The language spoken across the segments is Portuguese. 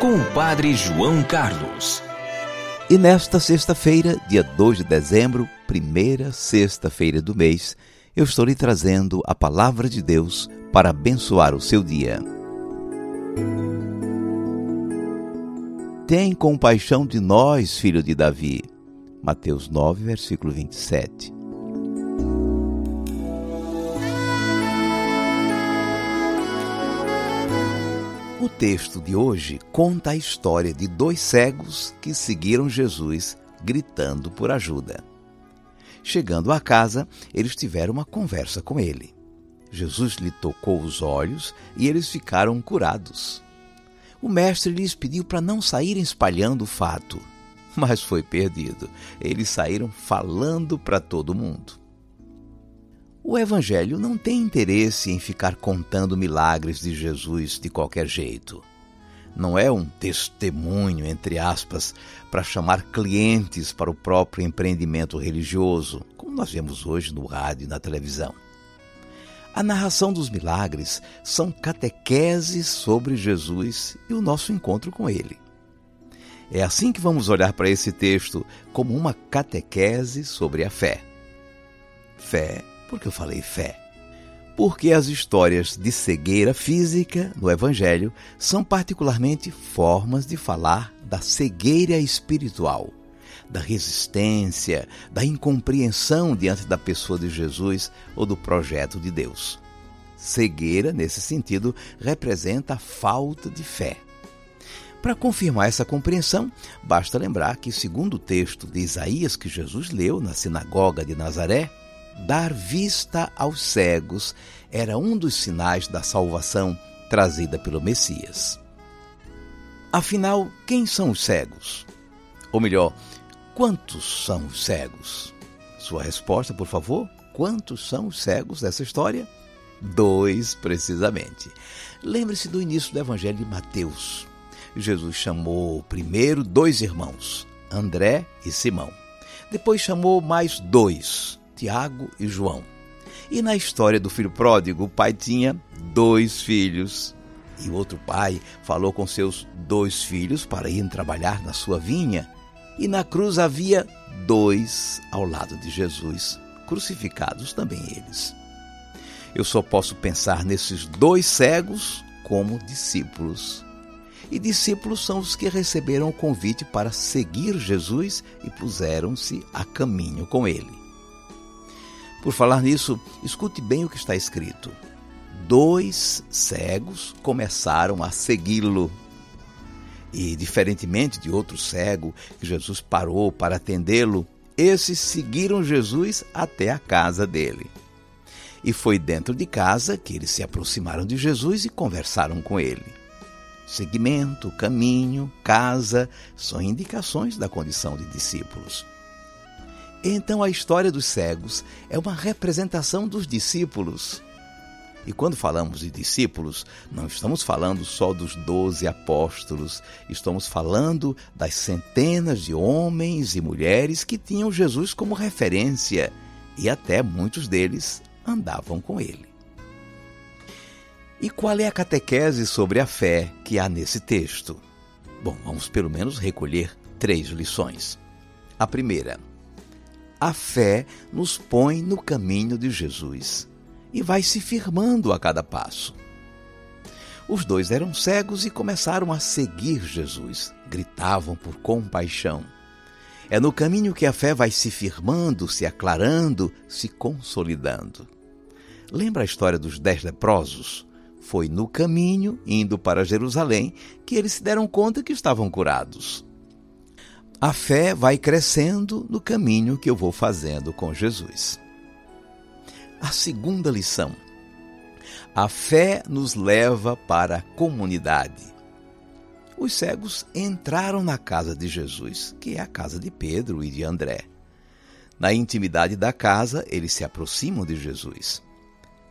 com o Padre João Carlos. E nesta sexta-feira, dia 2 de dezembro, primeira sexta-feira do mês, eu estou lhe trazendo a palavra de Deus para abençoar o seu dia. Tem compaixão de nós, filho de Davi. Mateus 9, versículo 27. Texto de hoje conta a história de dois cegos que seguiram Jesus gritando por ajuda. Chegando à casa, eles tiveram uma conversa com ele. Jesus lhe tocou os olhos e eles ficaram curados. O mestre lhes pediu para não saírem espalhando o fato, mas foi perdido. Eles saíram falando para todo mundo. O Evangelho não tem interesse em ficar contando milagres de Jesus de qualquer jeito. Não é um testemunho, entre aspas, para chamar clientes para o próprio empreendimento religioso, como nós vemos hoje no rádio e na televisão. A narração dos milagres são catequeses sobre Jesus e o nosso encontro com ele. É assim que vamos olhar para esse texto como uma catequese sobre a fé. Fé por que eu falei fé? Porque as histórias de cegueira física no Evangelho são particularmente formas de falar da cegueira espiritual, da resistência, da incompreensão diante da pessoa de Jesus ou do projeto de Deus. Cegueira, nesse sentido, representa a falta de fé. Para confirmar essa compreensão, basta lembrar que, segundo o texto de Isaías que Jesus leu na sinagoga de Nazaré, dar vista aos cegos era um dos sinais da salvação trazida pelo Messias. Afinal, quem são os cegos? Ou melhor, quantos são os cegos? Sua resposta, por favor? Quantos são os cegos dessa história? Dois, precisamente. Lembre-se do início do Evangelho de Mateus. Jesus chamou primeiro dois irmãos, André e Simão. Depois chamou mais dois, Tiago e João. E na história do filho pródigo, o pai tinha dois filhos. E o outro pai falou com seus dois filhos para irem trabalhar na sua vinha. E na cruz havia dois ao lado de Jesus, crucificados também eles. Eu só posso pensar nesses dois cegos como discípulos. E discípulos são os que receberam o convite para seguir Jesus e puseram-se a caminho com ele. Por falar nisso, escute bem o que está escrito. Dois cegos começaram a segui-lo. E, diferentemente de outro cego que Jesus parou para atendê-lo, esses seguiram Jesus até a casa dele. E foi dentro de casa que eles se aproximaram de Jesus e conversaram com ele. Segmento, caminho, casa são indicações da condição de discípulos. Então a história dos cegos é uma representação dos discípulos. E quando falamos de discípulos, não estamos falando só dos doze apóstolos, estamos falando das centenas de homens e mulheres que tinham Jesus como referência e até muitos deles andavam com ele. E qual é a catequese sobre a fé que há nesse texto? Bom, vamos pelo menos recolher três lições. A primeira, a fé nos põe no caminho de Jesus e vai se firmando a cada passo. Os dois eram cegos e começaram a seguir Jesus, gritavam por compaixão. É no caminho que a fé vai se firmando, se aclarando, se consolidando. Lembra a história dos dez leprosos? Foi no caminho, indo para Jerusalém, que eles se deram conta que estavam curados. A fé vai crescendo no caminho que eu vou fazendo com Jesus. A segunda lição. A fé nos leva para a comunidade. Os cegos entraram na casa de Jesus, que é a casa de Pedro e de André. Na intimidade da casa, eles se aproximam de Jesus.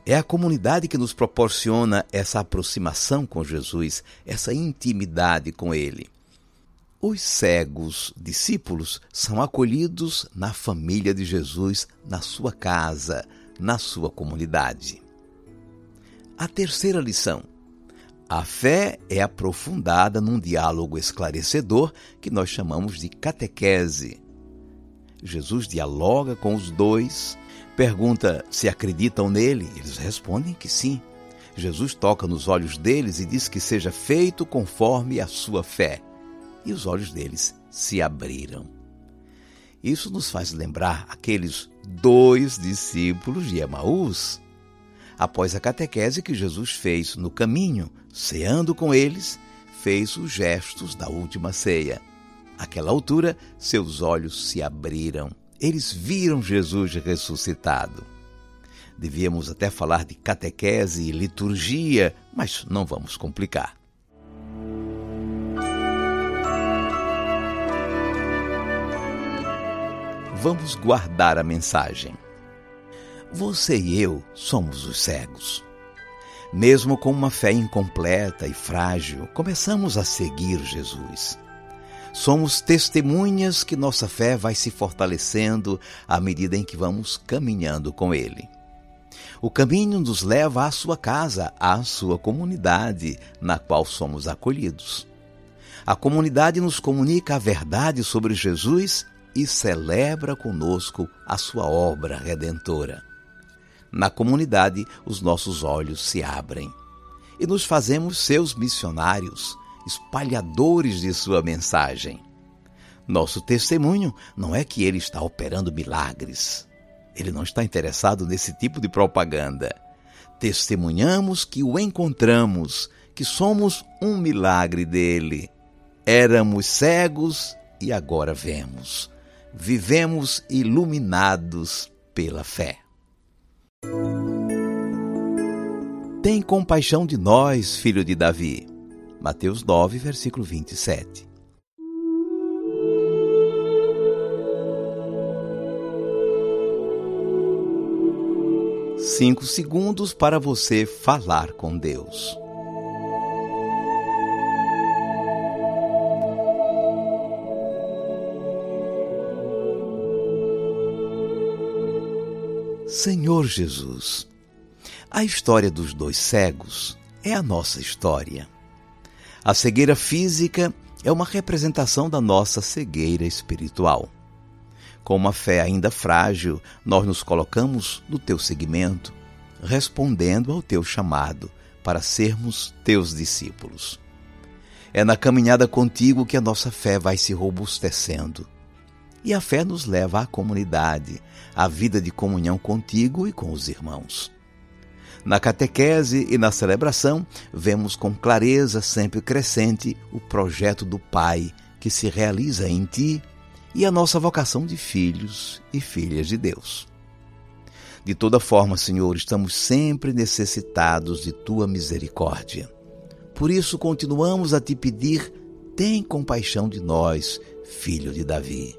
É a comunidade que nos proporciona essa aproximação com Jesus, essa intimidade com Ele. Os cegos discípulos são acolhidos na família de Jesus, na sua casa, na sua comunidade. A terceira lição. A fé é aprofundada num diálogo esclarecedor que nós chamamos de catequese. Jesus dialoga com os dois, pergunta se acreditam nele, eles respondem que sim. Jesus toca nos olhos deles e diz que seja feito conforme a sua fé. E os olhos deles se abriram. Isso nos faz lembrar aqueles dois discípulos de Emaús Após a catequese que Jesus fez no caminho, ceando com eles, fez os gestos da última ceia. Àquela altura, seus olhos se abriram. Eles viram Jesus ressuscitado. Devíamos até falar de catequese e liturgia, mas não vamos complicar. Vamos guardar a mensagem. Você e eu somos os cegos. Mesmo com uma fé incompleta e frágil, começamos a seguir Jesus. Somos testemunhas que nossa fé vai se fortalecendo à medida em que vamos caminhando com Ele. O caminho nos leva à sua casa, à sua comunidade, na qual somos acolhidos. A comunidade nos comunica a verdade sobre Jesus e celebra conosco a sua obra redentora. Na comunidade, os nossos olhos se abrem e nos fazemos seus missionários, espalhadores de sua mensagem. Nosso testemunho não é que ele está operando milagres. Ele não está interessado nesse tipo de propaganda. Testemunhamos que o encontramos, que somos um milagre dele. Éramos cegos e agora vemos. Vivemos iluminados pela fé. Tem compaixão de nós, filho de Davi. Mateus 9, versículo 27. Cinco segundos para você falar com Deus. Senhor Jesus, a história dos dois cegos é a nossa história. A cegueira física é uma representação da nossa cegueira espiritual. Com uma fé ainda frágil, nós nos colocamos no teu seguimento, respondendo ao teu chamado para sermos teus discípulos. É na caminhada contigo que a nossa fé vai se robustecendo e a fé nos leva à comunidade, à vida de comunhão contigo e com os irmãos. Na catequese e na celebração, vemos com clareza sempre crescente o projeto do Pai que se realiza em ti e a nossa vocação de filhos e filhas de Deus. De toda forma, Senhor, estamos sempre necessitados de tua misericórdia. Por isso, continuamos a te pedir: tem compaixão de nós, filho de Davi.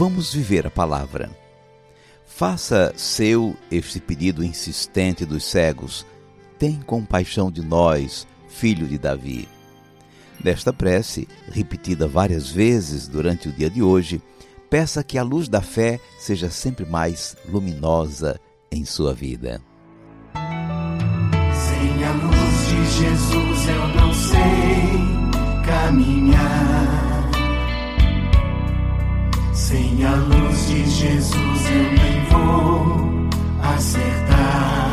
Vamos viver a palavra. Faça seu este pedido insistente dos cegos. Tem compaixão de nós, filho de Davi. Nesta prece, repetida várias vezes durante o dia de hoje, peça que a luz da fé seja sempre mais luminosa em sua vida. Sem a luz de Jesus eu não sei caminhar Sem a luz de Jesus eu nem vou acertar.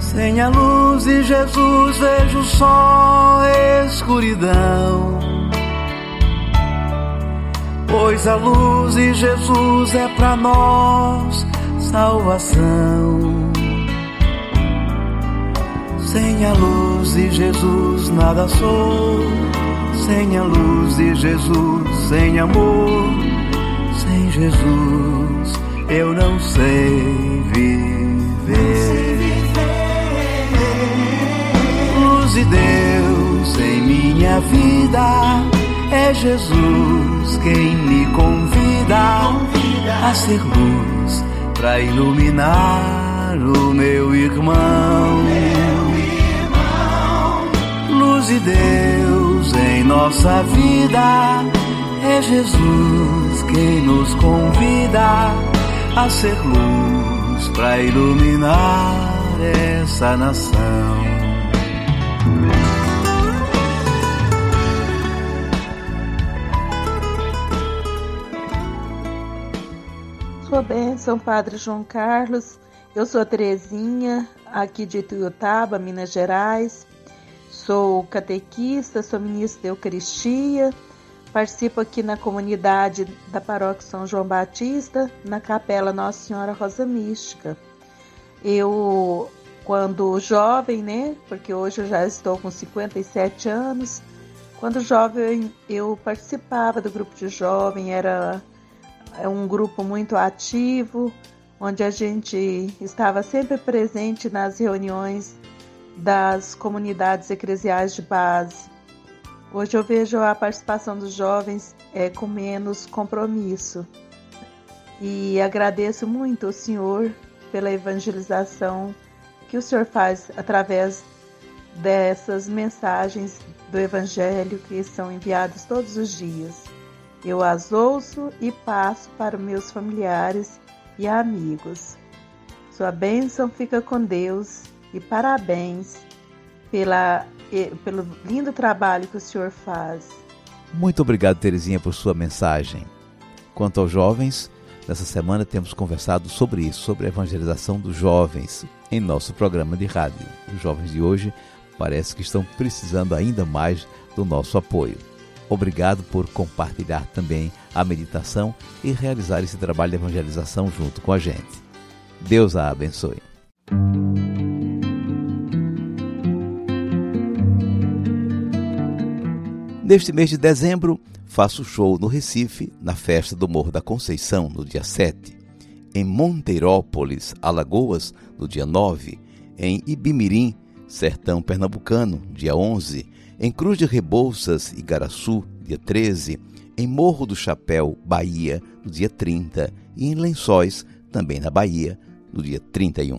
Sem a luz de Jesus vejo só escuridão. Pois a luz de Jesus é para nós salvação. Sem a luz de Jesus nada sou. Sem a luz de Jesus, sem amor, sem Jesus eu não sei viver. Luz de Deus em minha vida, é Jesus quem me convida a ser luz para iluminar o meu irmão. Luz de Deus em nossa vida, é Jesus quem nos convida a ser luz para iluminar essa nação. Sua bênção, Padre João Carlos. Eu sou a Terezinha, aqui de Tuiutaba, Minas Gerais. Sou catequista, sou ministra de Eucaristia. Participo aqui na comunidade da Paróquia São João Batista, na Capela Nossa Senhora Rosa Mística. Eu, quando jovem, né? Porque hoje eu já estou com 57 anos. Quando jovem, eu participava do grupo de jovem, era é um grupo muito ativo, onde a gente estava sempre presente nas reuniões das comunidades eclesiais de base. Hoje eu vejo a participação dos jovens é, com menos compromisso. E agradeço muito ao Senhor pela evangelização que o Senhor faz através dessas mensagens do Evangelho que são enviadas todos os dias. Eu as ouço e passo para meus familiares e amigos. Sua bênção fica com Deus e parabéns pela, pelo lindo trabalho que o senhor faz. Muito obrigado, Terezinha, por sua mensagem. Quanto aos jovens, nessa semana temos conversado sobre isso, sobre a evangelização dos jovens em nosso programa de rádio. Os jovens de hoje parece que estão precisando ainda mais do nosso apoio. Obrigado por compartilhar também a meditação e realizar esse trabalho de evangelização junto com a gente. Deus a abençoe. Neste mês de dezembro, faço show no Recife, na festa do Morro da Conceição, no dia 7, em Monteirópolis, Alagoas, no dia 9, em Ibimirim, Sertão Pernambucano, dia 11, em Cruz de Rebouças, Igaraçu, dia 13, em Morro do Chapéu, Bahia, no dia 30, e em Lençóis, também na Bahia, no dia 31.